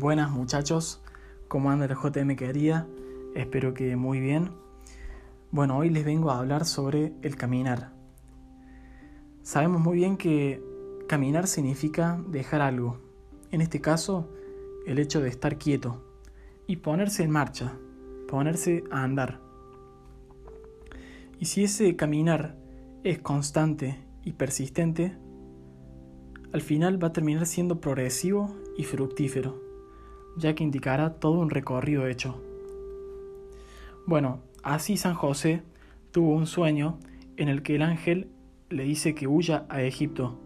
Buenas muchachos, ¿cómo anda el JM querida? Espero que muy bien. Bueno, hoy les vengo a hablar sobre el caminar. Sabemos muy bien que caminar significa dejar algo, en este caso el hecho de estar quieto y ponerse en marcha, ponerse a andar. Y si ese caminar es constante y persistente, al final va a terminar siendo progresivo y fructífero, ya que indicará todo un recorrido hecho. Bueno, así San José tuvo un sueño en el que el ángel le dice que huya a Egipto.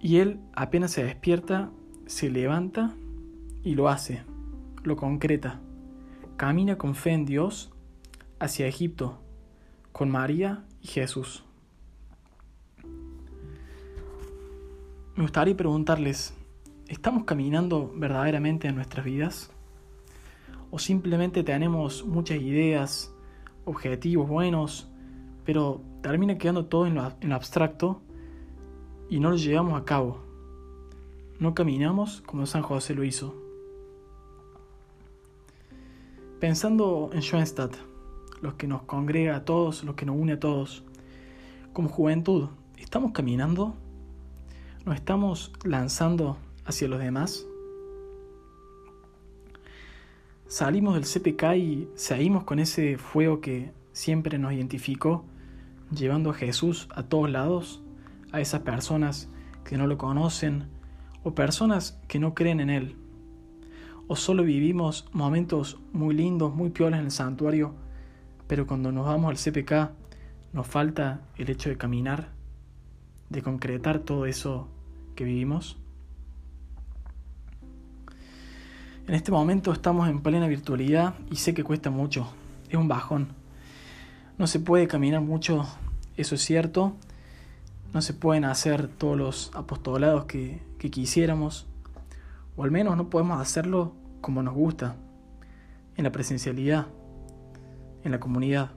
Y él apenas se despierta, se levanta y lo hace, lo concreta. Camina con fe en Dios hacia Egipto, con María y Jesús. Me gustaría preguntarles, ¿estamos caminando verdaderamente en nuestras vidas? ¿O simplemente tenemos muchas ideas, objetivos buenos, pero termina quedando todo en lo, abstracto y no lo llevamos a cabo? No caminamos como San José lo hizo. Pensando en Schoenstatt, los que nos congrega a todos, los que nos une a todos, como juventud, ¿estamos caminando? ¿Nos estamos lanzando hacia los demás? Salimos del CPK y seguimos con ese fuego que siempre nos identificó, llevando a Jesús a todos lados, a esas personas que no lo conocen o personas que no creen en Él. O solo vivimos momentos muy lindos, muy piolas en el santuario, pero cuando nos vamos al CPK nos falta el hecho de caminar de concretar todo eso que vivimos? En este momento estamos en plena virtualidad y sé que cuesta mucho, es un bajón. No se puede caminar mucho, eso es cierto. No se pueden hacer todos los apostolados que, que quisiéramos, o al menos no podemos hacerlo como nos gusta, en la presencialidad, en la comunidad.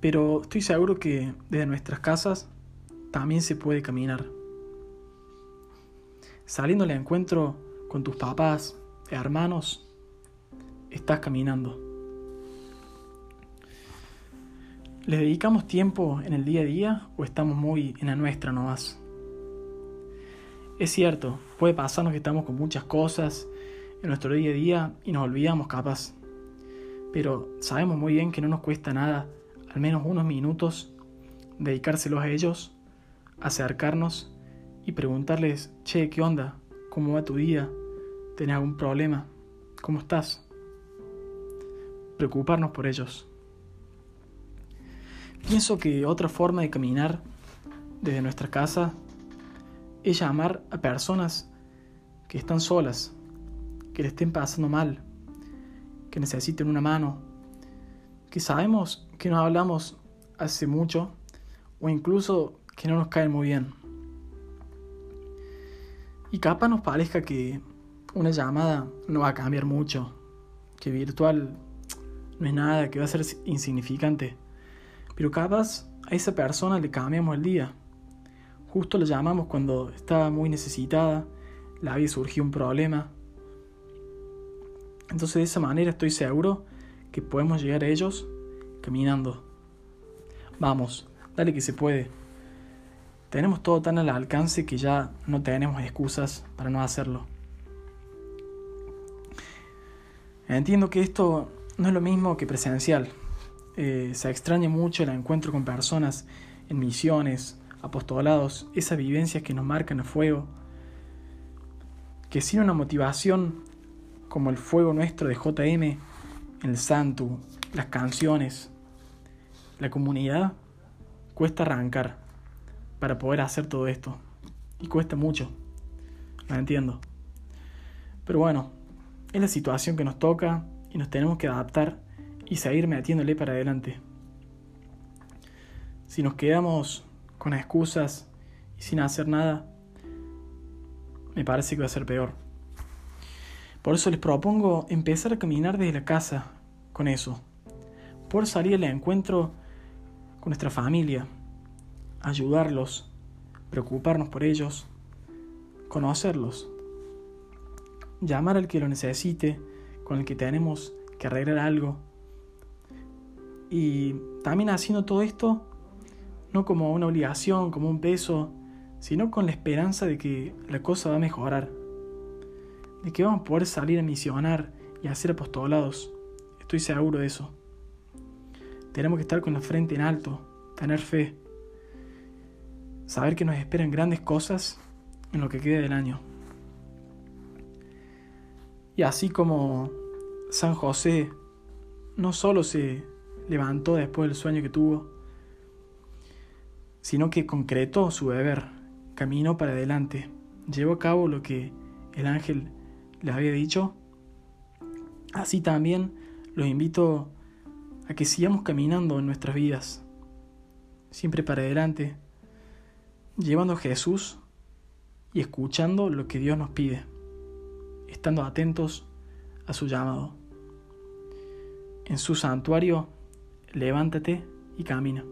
Pero estoy seguro que desde nuestras casas también se puede caminar. Saliendo al encuentro con tus papás, hermanos, estás caminando. ¿Les dedicamos tiempo en el día a día o estamos muy en la nuestra nomás? Es cierto, puede pasarnos que estamos con muchas cosas en nuestro día a día y nos olvidamos capaz. Pero sabemos muy bien que no nos cuesta nada al menos unos minutos, dedicárselos a ellos, acercarnos y preguntarles, che, ¿qué onda? ¿Cómo va tu día? ¿Tenés algún problema? ¿Cómo estás? Preocuparnos por ellos. Pienso que otra forma de caminar desde nuestra casa es llamar a personas que están solas, que le estén pasando mal, que necesiten una mano, que sabemos que nos hablamos hace mucho o incluso que no nos caen muy bien. Y capaz nos parezca que una llamada no va a cambiar mucho, que virtual no es nada, que va a ser insignificante. Pero capaz a esa persona le cambiamos el día. Justo la llamamos cuando estaba muy necesitada, le había surgido un problema. Entonces de esa manera estoy seguro que podemos llegar a ellos caminando. Vamos, dale que se puede. Tenemos todo tan al alcance que ya no tenemos excusas para no hacerlo. Entiendo que esto no es lo mismo que presencial. Eh, se extraña mucho el encuentro con personas en misiones, apostolados, esas vivencias que nos marcan a fuego. Que sin una motivación como el fuego nuestro de JM, el santo, las canciones, la comunidad, cuesta arrancar para poder hacer todo esto. Y cuesta mucho, lo entiendo. Pero bueno, es la situación que nos toca y nos tenemos que adaptar y seguir metiéndole para adelante. Si nos quedamos con excusas y sin hacer nada, me parece que va a ser peor. Por eso les propongo empezar a caminar desde la casa con eso. Por salir al encuentro con nuestra familia, ayudarlos, preocuparnos por ellos, conocerlos, llamar al que lo necesite, con el que tenemos que arreglar algo. Y también haciendo todo esto, no como una obligación, como un peso, sino con la esperanza de que la cosa va a mejorar, de que vamos a poder salir a misionar y a hacer apostolados. Estoy seguro de eso. Tenemos que estar con la frente en alto, tener fe, saber que nos esperan grandes cosas en lo que queda del año. Y así como San José no solo se levantó después del sueño que tuvo, sino que concretó su deber, caminó para adelante, llevó a cabo lo que el ángel le había dicho. Así también los invito a que sigamos caminando en nuestras vidas, siempre para adelante, llevando a Jesús y escuchando lo que Dios nos pide, estando atentos a su llamado. En su santuario, levántate y camina.